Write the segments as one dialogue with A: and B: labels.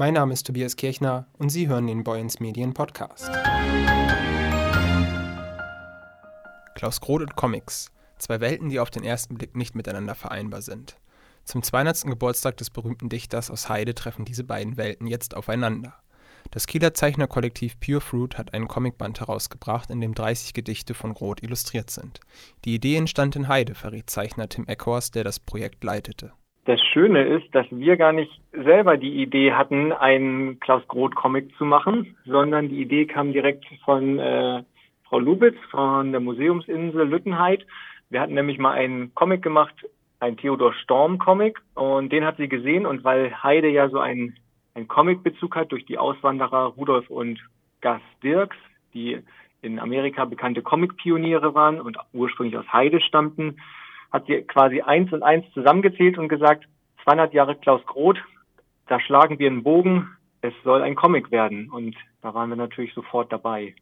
A: Mein Name ist Tobias Kirchner und Sie hören den Boyens Medien Podcast. Klaus Groth und Comics. Zwei Welten, die auf den ersten Blick nicht miteinander vereinbar sind. Zum 200. Geburtstag des berühmten Dichters aus Heide treffen diese beiden Welten jetzt aufeinander. Das Kieler Zeichnerkollektiv Pure Fruit hat einen Comicband herausgebracht, in dem 30 Gedichte von Groth illustriert sind. Die Idee entstand in Heide, verriet Zeichner Tim Eckhorst, der das Projekt leitete.
B: Das Schöne ist, dass wir gar nicht selber die Idee hatten, einen Klaus Groth Comic zu machen, sondern die Idee kam direkt von äh, Frau Lubitz von der Museumsinsel Lüttenheit. Wir hatten nämlich mal einen Comic gemacht, ein Theodor Storm Comic und den hat sie gesehen und weil Heide ja so einen, einen Comic-Bezug hat durch die Auswanderer Rudolf und Gas Dirks, die in Amerika bekannte Comic-Pioniere waren und ursprünglich aus Heide stammten, hat sie quasi eins und eins zusammengezählt und gesagt, 200 Jahre Klaus Groth, da schlagen wir einen Bogen, es soll ein Comic werden. Und da waren wir natürlich sofort dabei.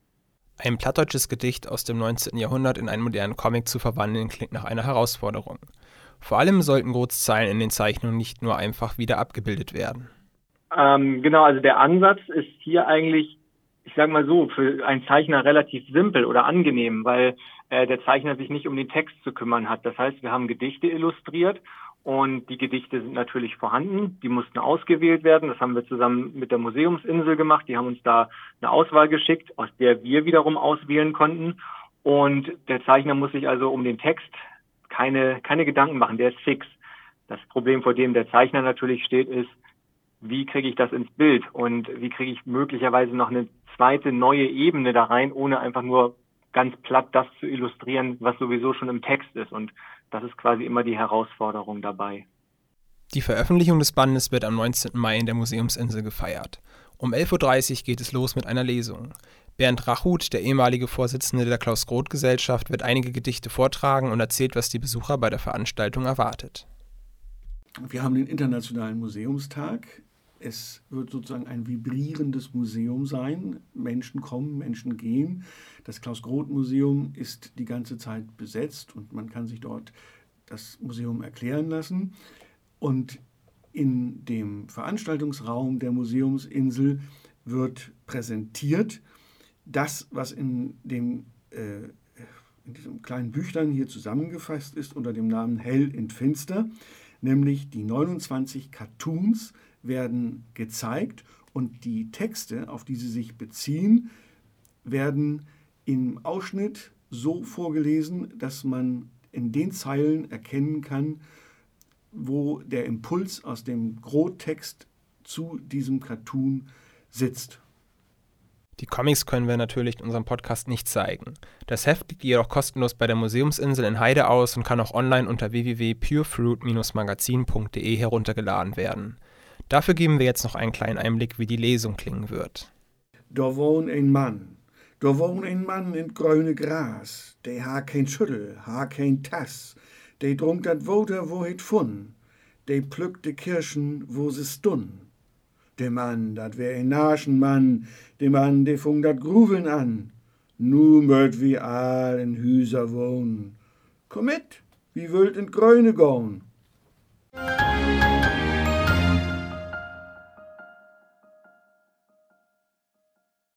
A: Ein plattdeutsches Gedicht aus dem 19. Jahrhundert in einen modernen Comic zu verwandeln, klingt nach einer Herausforderung. Vor allem sollten Groths Zeilen in den Zeichnungen nicht nur einfach wieder abgebildet werden.
B: Ähm, genau, also der Ansatz ist hier eigentlich, ich sage mal so, für einen Zeichner relativ simpel oder angenehm, weil äh, der Zeichner sich nicht um den Text zu kümmern hat. Das heißt, wir haben Gedichte illustriert und die Gedichte sind natürlich vorhanden. Die mussten ausgewählt werden. Das haben wir zusammen mit der Museumsinsel gemacht. Die haben uns da eine Auswahl geschickt, aus der wir wiederum auswählen konnten. Und der Zeichner muss sich also um den Text keine, keine Gedanken machen. Der ist fix. Das Problem, vor dem der Zeichner natürlich steht, ist, wie kriege ich das ins Bild und wie kriege ich möglicherweise noch eine zweite neue Ebene da rein, ohne einfach nur ganz platt das zu illustrieren, was sowieso schon im Text ist. Und das ist quasi immer die Herausforderung dabei.
A: Die Veröffentlichung des Bandes wird am 19. Mai in der Museumsinsel gefeiert. Um 11.30 Uhr geht es los mit einer Lesung. Bernd Rachut, der ehemalige Vorsitzende der Klaus-Groth-Gesellschaft, wird einige Gedichte vortragen und erzählt, was die Besucher bei der Veranstaltung erwartet.
C: Wir haben den Internationalen Museumstag es wird sozusagen ein vibrierendes Museum sein. Menschen kommen, Menschen gehen. Das Klaus-Groth-Museum ist die ganze Zeit besetzt und man kann sich dort das Museum erklären lassen. Und in dem Veranstaltungsraum der Museumsinsel wird präsentiert das, was in, dem, äh, in diesem kleinen Büchlein hier zusammengefasst ist unter dem Namen Hell in Finster, nämlich die 29 Cartoons, werden gezeigt und die Texte, auf die sie sich beziehen, werden im Ausschnitt so vorgelesen, dass man in den Zeilen erkennen kann, wo der Impuls aus dem Grottext zu diesem Cartoon sitzt.
A: Die Comics können wir natürlich in unserem Podcast nicht zeigen. Das Heft liegt jedoch kostenlos bei der Museumsinsel in Heide aus und kann auch online unter www.purefruit-magazin.de heruntergeladen werden. Dafür geben wir jetzt noch einen kleinen Einblick, wie die Lesung klingen wird.
C: Da wohnt ein Mann, da wohnt ein Mann in grüne Gras, der ha kein Schüttel, ha kein Tass, der trunk dat Woter, wo het fun, der plückt de Kirschen, wo se stun. Der Mann, dat wär ein Naschenmann, der Mann, der fung dat Gruveln an. Nu möt wie all in Hüser wohnen. Komm mit, wie wüllt in Gröne goen.